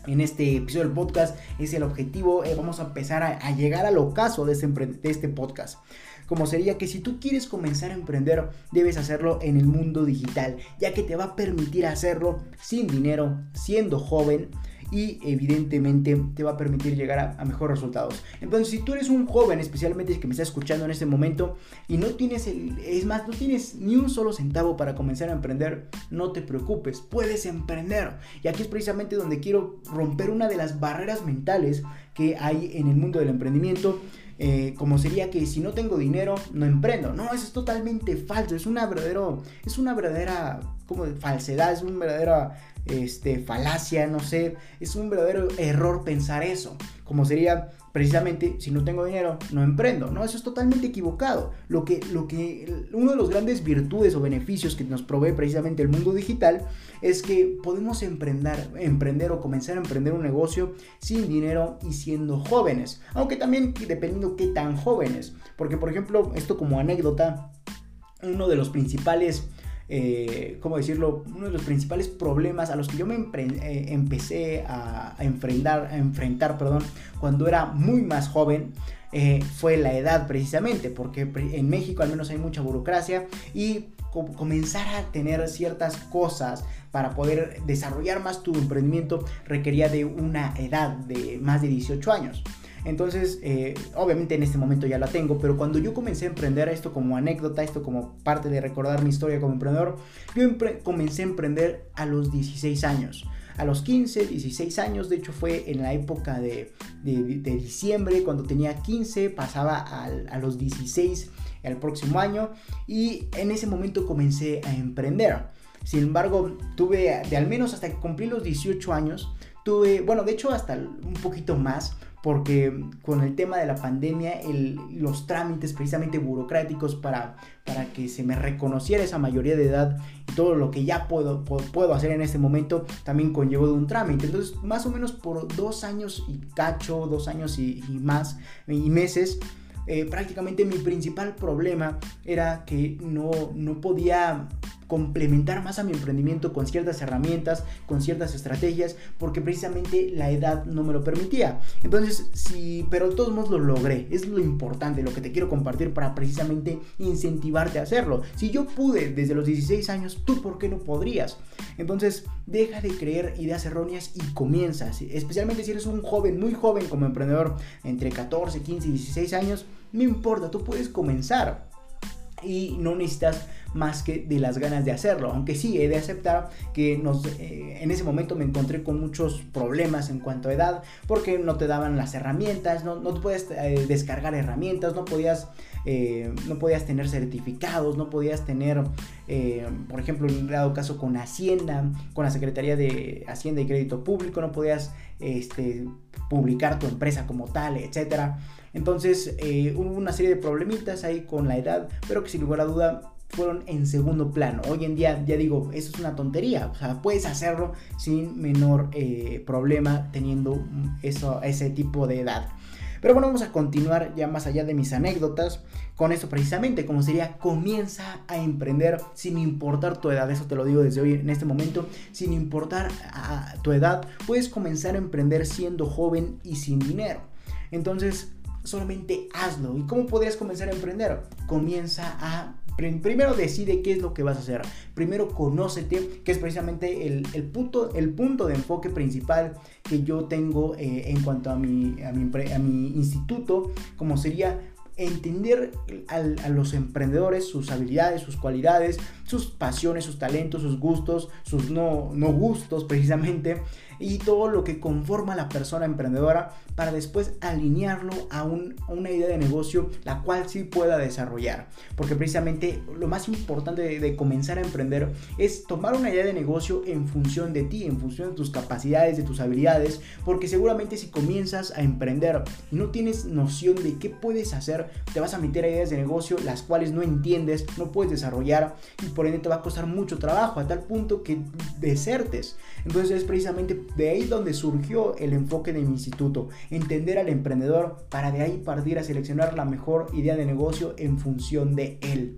Speaker 1: en este episodio del podcast. Es el objetivo. Eh, vamos a empezar a, llegar al ocaso de este, de este podcast. Como sería que si tú quieres comenzar a emprender, debes hacerlo en el mundo digital, ya que te va a permitir hacerlo sin dinero, siendo joven y evidentemente te va a permitir llegar a, mejores resultados. Entonces, si tú eres un joven, especialmente que me está escuchando en este momento y no tienes el, es más, no tienes ni un solo centavo para comenzar a emprender, no te preocupes, puedes emprender. Y aquí es precisamente donde quiero romper una de las barreras mentales que hay en el mundo del emprendimiento. Eh, como sería que si no tengo dinero no emprendo. No, eso es totalmente falso. Es una verdadero, es una verdadera como falsedad, es una verdadera este, falacia, no sé, es un verdadero error pensar eso, como sería precisamente si no tengo dinero no emprendo, no, eso es totalmente equivocado. Lo que, lo que, uno de los grandes virtudes o beneficios que nos provee precisamente el mundo digital es que podemos emprender, emprender o comenzar a emprender un negocio sin dinero y siendo jóvenes, aunque también dependiendo qué tan jóvenes, porque por ejemplo, esto como anécdota, uno de los principales eh, ¿cómo decirlo? Uno de los principales problemas a los que yo me eh, empecé a, enfrentar, perdón, cuando era muy más joven. Eh, fue la edad precisamente, porque en México al menos hay mucha burocracia y comenzar a tener ciertas cosas para poder desarrollar más tu emprendimiento requería de una edad de más de 18 años. Entonces, eh, obviamente en este momento ya la tengo, pero cuando yo comencé a emprender esto como anécdota, esto como parte de recordar mi historia como emprendedor, yo comencé a emprender a los 16 años. A los 15, 16 años, de hecho fue en la época de, diciembre, cuando tenía 15, pasaba a los 16 el próximo año y en ese momento comencé a emprender. Sin embargo, tuve de al menos hasta que cumplí los 18 años, tuve, bueno, de hecho hasta un poquito más, porque con el tema de la pandemia, los trámites precisamente burocráticos para, para que se me reconociera esa mayoría de edad y todo lo que ya puedo, puedo hacer en este momento también conllevó de un trámite. Entonces, más o menos por dos años y cacho, dos años y, más, y meses, eh, prácticamente mi principal problema era que no, no podía complementar más a mi emprendimiento con ciertas herramientas, con ciertas estrategias, porque precisamente la edad no me lo permitía. Entonces, sí, pero de todos modos lo logré. Es lo importante, lo que te quiero compartir para precisamente incentivarte a hacerlo. Si yo pude desde los 16 años, ¿tú por qué no podrías? Entonces, deja de creer ideas erróneas y comienza. Especialmente si eres un joven, muy joven como emprendedor, entre 14, 15 y 16 años, no importa, tú puedes comenzar y no necesitas más que de las ganas de hacerlo. Aunque sí, he de aceptar que eh, en ese momento me encontré con muchos problemas en cuanto a edad, porque no te daban las herramientas, no, no puedes eh, descargar herramientas, no podías, eh, no podías tener certificados, no podías tener, por ejemplo, en dado caso con Hacienda, con la Secretaría de Hacienda y Crédito Público, no podías este, publicar tu empresa como tal, etcétera. Entonces hubo una serie de problemitas ahí con la edad, pero que sin lugar a duda fueron en segundo plano. Hoy en día, ya digo, eso es una tontería. O sea, puedes hacerlo sin menor eh, problema teniendo eso, ese tipo de edad. Pero bueno, vamos a continuar ya más allá de mis anécdotas con esto precisamente, como sería comienza a emprender sin importar tu edad, eso te lo digo desde hoy en este momento, sin importar a tu edad, puedes comenzar a emprender siendo joven y sin dinero. Entonces, solamente hazlo. ¿Y cómo podrías comenzar a emprender? Comienza a Primero decide qué es lo que vas a hacer. Primero conócete, que es precisamente el, punto, el punto de enfoque principal que yo tengo eh, en cuanto a mi, a mi, instituto, como sería entender a, los emprendedores, sus habilidades, sus cualidades, sus pasiones, sus talentos, sus gustos, sus no, no gustos precisamente, y todo lo que conforma a la persona emprendedora para después alinearlo a, una idea de negocio la cual sí pueda desarrollar. Porque precisamente lo más importante de, de comenzar a emprender es tomar una idea de negocio en función de ti, en función de tus capacidades, de tus habilidades, porque seguramente si comienzas a emprender y no tienes noción de qué puedes hacer, te vas a meter a ideas de negocio las cuales no entiendes, no puedes desarrollar y por ende te va a costar mucho trabajo a tal punto que desertes. Entonces es precisamente de ahí donde surgió el enfoque de mi instituto, entender al emprendedor para de ahí partir a seleccionar la mejor idea de negocio en función de él.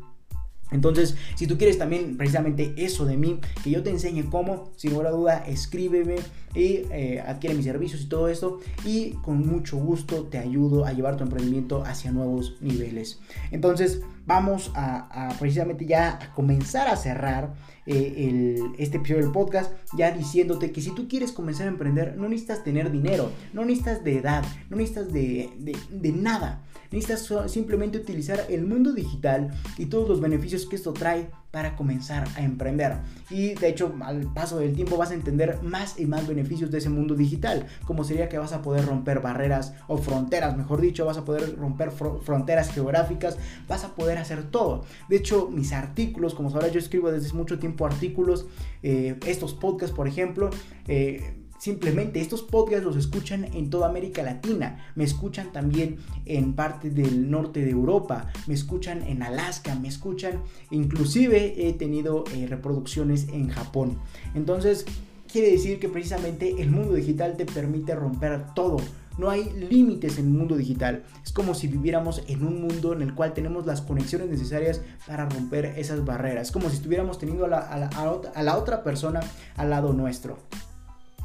Speaker 1: Entonces, si tú quieres también precisamente eso de mí, que yo te enseñe cómo, sin lugar duda, escríbeme y eh, adquiere mis servicios y todo esto. Y con mucho gusto te ayudo a llevar tu emprendimiento hacia nuevos niveles. Entonces, vamos a, precisamente ya a comenzar a cerrar eh, este episodio del podcast, ya diciéndote que si tú quieres comenzar a emprender, no necesitas tener dinero, no necesitas de edad, no necesitas de, de nada. Necesitas simplemente utilizar el mundo digital y todos los beneficios que esto trae para comenzar a emprender. Y de hecho, al paso del tiempo vas a entender más y más beneficios de ese mundo digital, como sería que vas a poder romper barreras o fronteras, mejor dicho, vas a poder romper fronteras geográficas, vas a poder hacer todo. De hecho, mis artículos, como sabrás, yo escribo desde mucho tiempo artículos, eh, estos podcasts, por ejemplo, eh, Simplemente estos podcasts los escuchan en toda América Latina, me escuchan también en parte del norte de Europa, me escuchan en Alaska, me escuchan, inclusive he tenido eh, reproducciones en Japón. Entonces, quiere decir que precisamente el mundo digital te permite romper todo. No hay límites en el mundo digital. Es como si viviéramos en un mundo en el cual tenemos las conexiones necesarias para romper esas barreras. Es como si estuviéramos teniendo a la, a la otra persona al lado nuestro.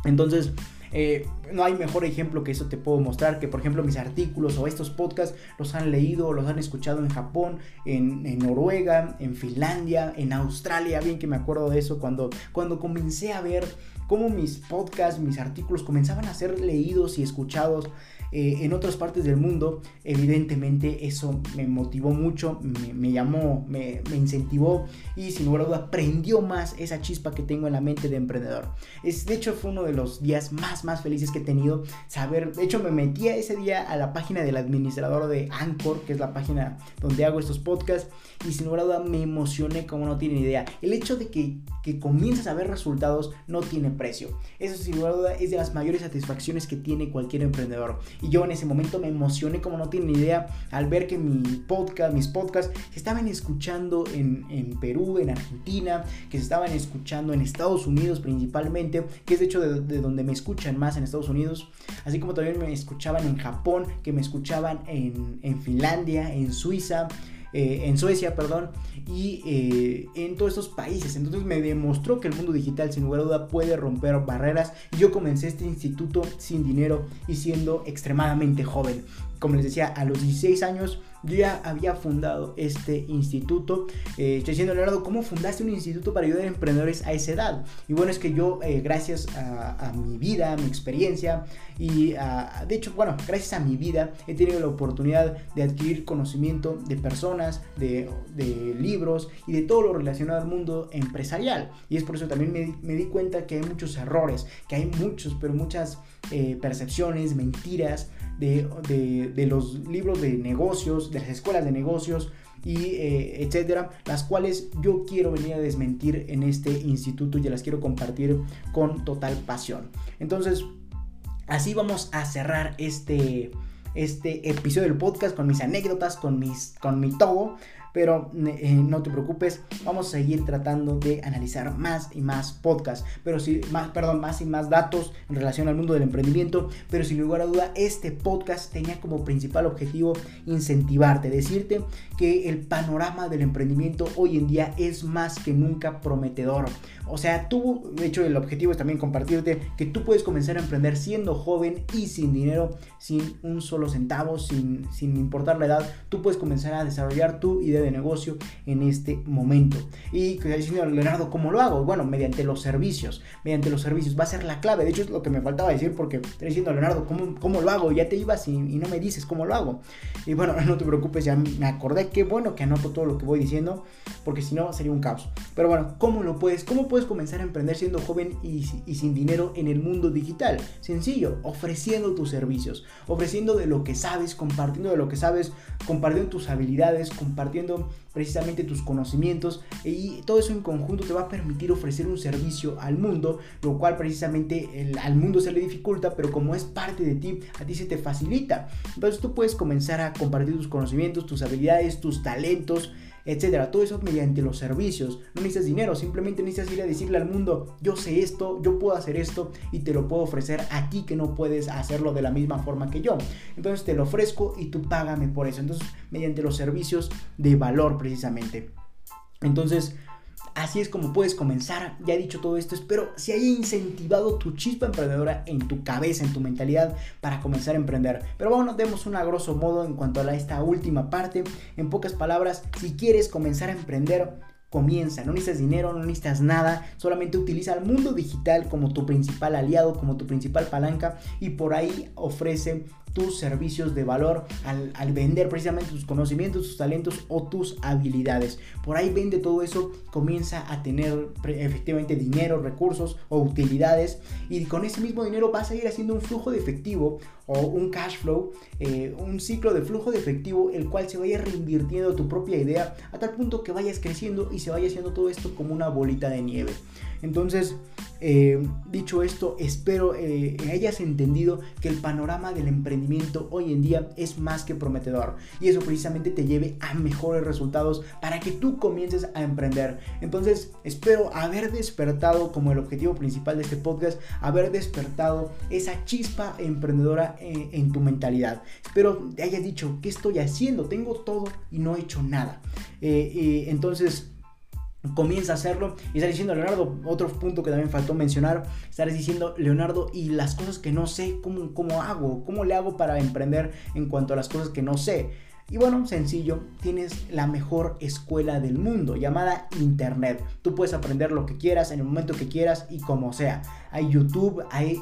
Speaker 1: Entonces, eh, no hay mejor ejemplo que eso te puedo mostrar, que por ejemplo mis artículos o estos podcasts los han leído, los han escuchado en Japón, en, Noruega, en Finlandia, en Australia, bien que me acuerdo de eso, cuando, cuando comencé a ver cómo mis podcasts, mis artículos comenzaban a ser leídos y escuchados eh, en otras partes del mundo, evidentemente eso me motivó mucho, me, llamó, me, incentivó y sin lugar a duda prendió más esa chispa que tengo en la mente de emprendedor. Es, de hecho fue uno de los días más, más felices que he tenido saber, de hecho me metí ese día a la página del administrador de Anchor, que es la página donde hago estos podcasts y sin lugar a duda me emocioné como no tienen idea. El hecho de que, que comiences a ver resultados no tiene precio. Eso sin lugar a duda es de las mayores satisfacciones que tiene cualquier emprendedor. Y yo en ese momento me emocioné como no tienen idea al ver que mi podcast, mis podcasts se estaban escuchando en, Perú, en Argentina, que se estaban escuchando en Estados Unidos principalmente, que es de hecho de, donde me escuchan más en Estados Unidos, así como también me escuchaban en Japón, que me escuchaban en, en Finlandia, en Suiza. Eh, en Suecia, perdón, y eh, en todos estos países. Entonces me demostró que el mundo digital sin lugar a duda puede romper barreras. Yo comencé este instituto sin dinero y siendo extremadamente joven. Como les decía, a los 16 años yo ya había fundado este instituto. Eh, estoy diciendo, Leonardo, ¿cómo fundaste un instituto para ayudar a emprendedores a esa edad? Y bueno, es que yo, eh, gracias a, mi vida, a mi experiencia, y de hecho, bueno, gracias a mi vida he tenido la oportunidad de adquirir conocimiento de personas, de, libros y de todo lo relacionado al mundo empresarial. Y es por eso también me, di cuenta que hay muchos errores, que hay muchos, pero muchas eh, percepciones, mentiras de, los libros de negocios, de las escuelas de negocios y eh, etcétera, las cuales yo quiero venir a desmentir en este instituto y las quiero compartir con total pasión. Entonces, así vamos a cerrar este, este episodio del podcast con mis anécdotas, con, mis, con mi todo. Pero eh, no te preocupes, vamos a seguir tratando de analizar más y más podcasts, pero si más, perdón, más y más datos en relación al mundo del emprendimiento, pero sin lugar a duda este podcast tenía como principal objetivo incentivarte, decirte que el panorama del emprendimiento hoy en día es más que nunca prometedor. O sea, tú, de hecho el objetivo es también compartirte que tú puedes comenzar a emprender siendo joven y sin dinero, sin un solo centavo, sin, sin importar la edad, tú puedes comenzar a desarrollar tu idea de negocio en este momento. Y diciendo, Leonardo, ¿cómo lo hago? Bueno, mediante los servicios, mediante los servicios va a ser la clave. De hecho, es lo que me faltaba decir porque estoy diciendo, Leonardo, ¿cómo, cómo lo hago? Ya te ibas y, y, no me dices cómo lo hago. Y bueno, [LAUGHS] no te preocupes, ya me acordé, qué bueno que anoto todo lo que voy diciendo, porque si no sería un caos. Pero bueno, ¿cómo lo puedes? ¿Cómo puedes comenzar a emprender siendo joven y, y sin dinero en el mundo digital? Sencillo, ofreciendo tus servicios, ofreciendo de lo que sabes, compartiendo de lo que sabes, compartiendo tus habilidades, compartiendo precisamente tus conocimientos y todo eso en conjunto te va a permitir ofrecer un servicio al mundo, lo cual precisamente al mundo se le dificulta, pero como es parte de ti, a ti se te facilita. Entonces tú puedes comenzar a compartir tus conocimientos, tus habilidades, tus talentos, etcétera. Todo eso mediante los servicios. No necesitas dinero, simplemente necesitas ir a decirle al mundo, yo sé esto, yo puedo hacer esto y te lo puedo ofrecer a ti que no puedes hacerlo de la misma forma que yo. Entonces te lo ofrezco y tú págame por eso. Entonces, mediante los servicios de valor precisamente. Entonces, Así es como puedes comenzar. Ya he dicho todo esto, espero si haya incentivado tu chispa emprendedora en tu cabeza, en tu mentalidad para comenzar a emprender. Pero bueno, demos un a grosso modo en cuanto a esta última parte. En pocas palabras, si quieres comenzar a emprender, comienza. No necesitas dinero, no necesitas nada. Solamente utiliza el mundo digital como tu principal aliado, como tu principal palanca y por ahí ofrece tus servicios de valor al, vender precisamente tus conocimientos, tus talentos o tus habilidades. Por ahí vende todo eso, comienza a tener efectivamente dinero, recursos o utilidades y con ese mismo dinero vas a ir haciendo un flujo de efectivo o un cash flow, eh, un ciclo de flujo de efectivo, el cual se vaya reinvirtiendo tu propia idea a tal punto que vayas creciendo y se vaya haciendo todo esto como una bolita de nieve. Entonces, eh, dicho esto, espero eh, hayas entendido que el panorama del emprendimiento hoy en día es más que prometedor y eso precisamente te lleve a mejores resultados para que tú comiences a emprender. Entonces, espero haber despertado como el objetivo principal de este podcast, haber despertado esa chispa emprendedora en, en tu mentalidad. Espero te hayas dicho, ¿qué estoy haciendo? Tengo todo y no he hecho nada. Eh, entonces, comienza a hacerlo y está diciendo Leonardo, otro punto que también faltó mencionar, estarás diciendo Leonardo y las cosas que no sé, ¿cómo, ¿cómo hago? ¿Cómo le hago para emprender en cuanto a las cosas que no sé? Y bueno, sencillo, tienes la mejor escuela del mundo llamada Internet. Tú puedes aprender lo que quieras en el momento que quieras y como sea. Hay YouTube, hay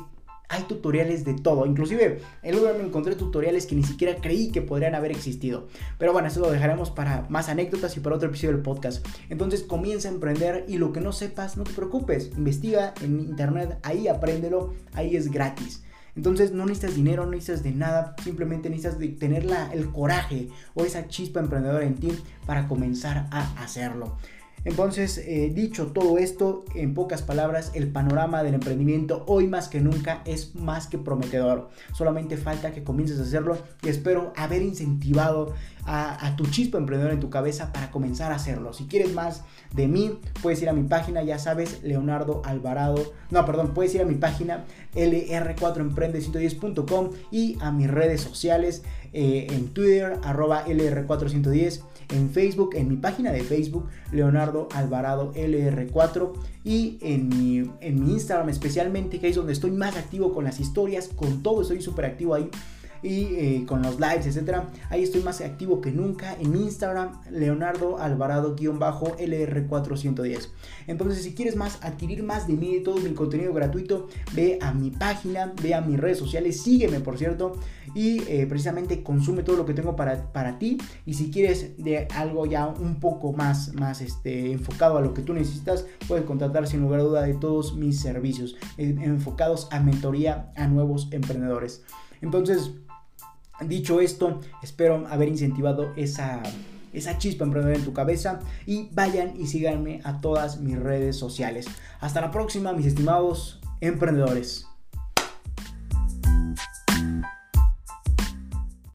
Speaker 1: hay tutoriales de todo. Inclusive, en lugar me encontré tutoriales que ni siquiera creí que podrían haber existido. Pero bueno, eso lo dejaremos para más anécdotas y para otro episodio del podcast. Entonces comienza a emprender y lo que no sepas, no te preocupes. Investiga en internet, ahí apréndelo, ahí es gratis. Entonces no necesitas dinero, no necesitas de nada, simplemente necesitas de tener la, el coraje o esa chispa emprendedora en ti para comenzar a hacerlo. Entonces, eh, dicho todo esto, en pocas palabras, el panorama del emprendimiento hoy más que nunca es más que prometedor. Solamente falta que comiences a hacerlo y espero haber incentivado a, tu chispa emprendedor en tu cabeza para comenzar a hacerlo. Si quieres más de mí, puedes ir a mi página, ya sabes, Leonardo Alvarado. No, perdón, puedes ir a mi página lr4emprende110.com y a mis redes sociales eh, en Twitter, arroba lr410 en Facebook, en mi página de Facebook, Leonardo Alvarado LR4 y en mi, en mi Instagram especialmente, que es donde estoy más activo con las historias, con todo, estoy súper activo ahí y eh, con los lives, etcétera. Ahí estoy más activo que nunca. En Instagram, Leonardo Alvarado-LR410. Entonces, si quieres más, adquirir más de mí, de todo mi contenido gratuito, ve a mi página, ve a mis redes sociales, sígueme, por cierto, y eh, precisamente consume todo lo que tengo para, para ti. Y si quieres de algo ya un poco más, más este, enfocado a lo que tú necesitas, puedes contratar sin lugar a duda de todos mis servicios eh, enfocados a mentoría a nuevos emprendedores. Entonces, Dicho esto, espero haber incentivado esa, esa chispa emprendedora en tu cabeza y vayan y síganme a todas mis redes sociales. Hasta la próxima, mis estimados emprendedores.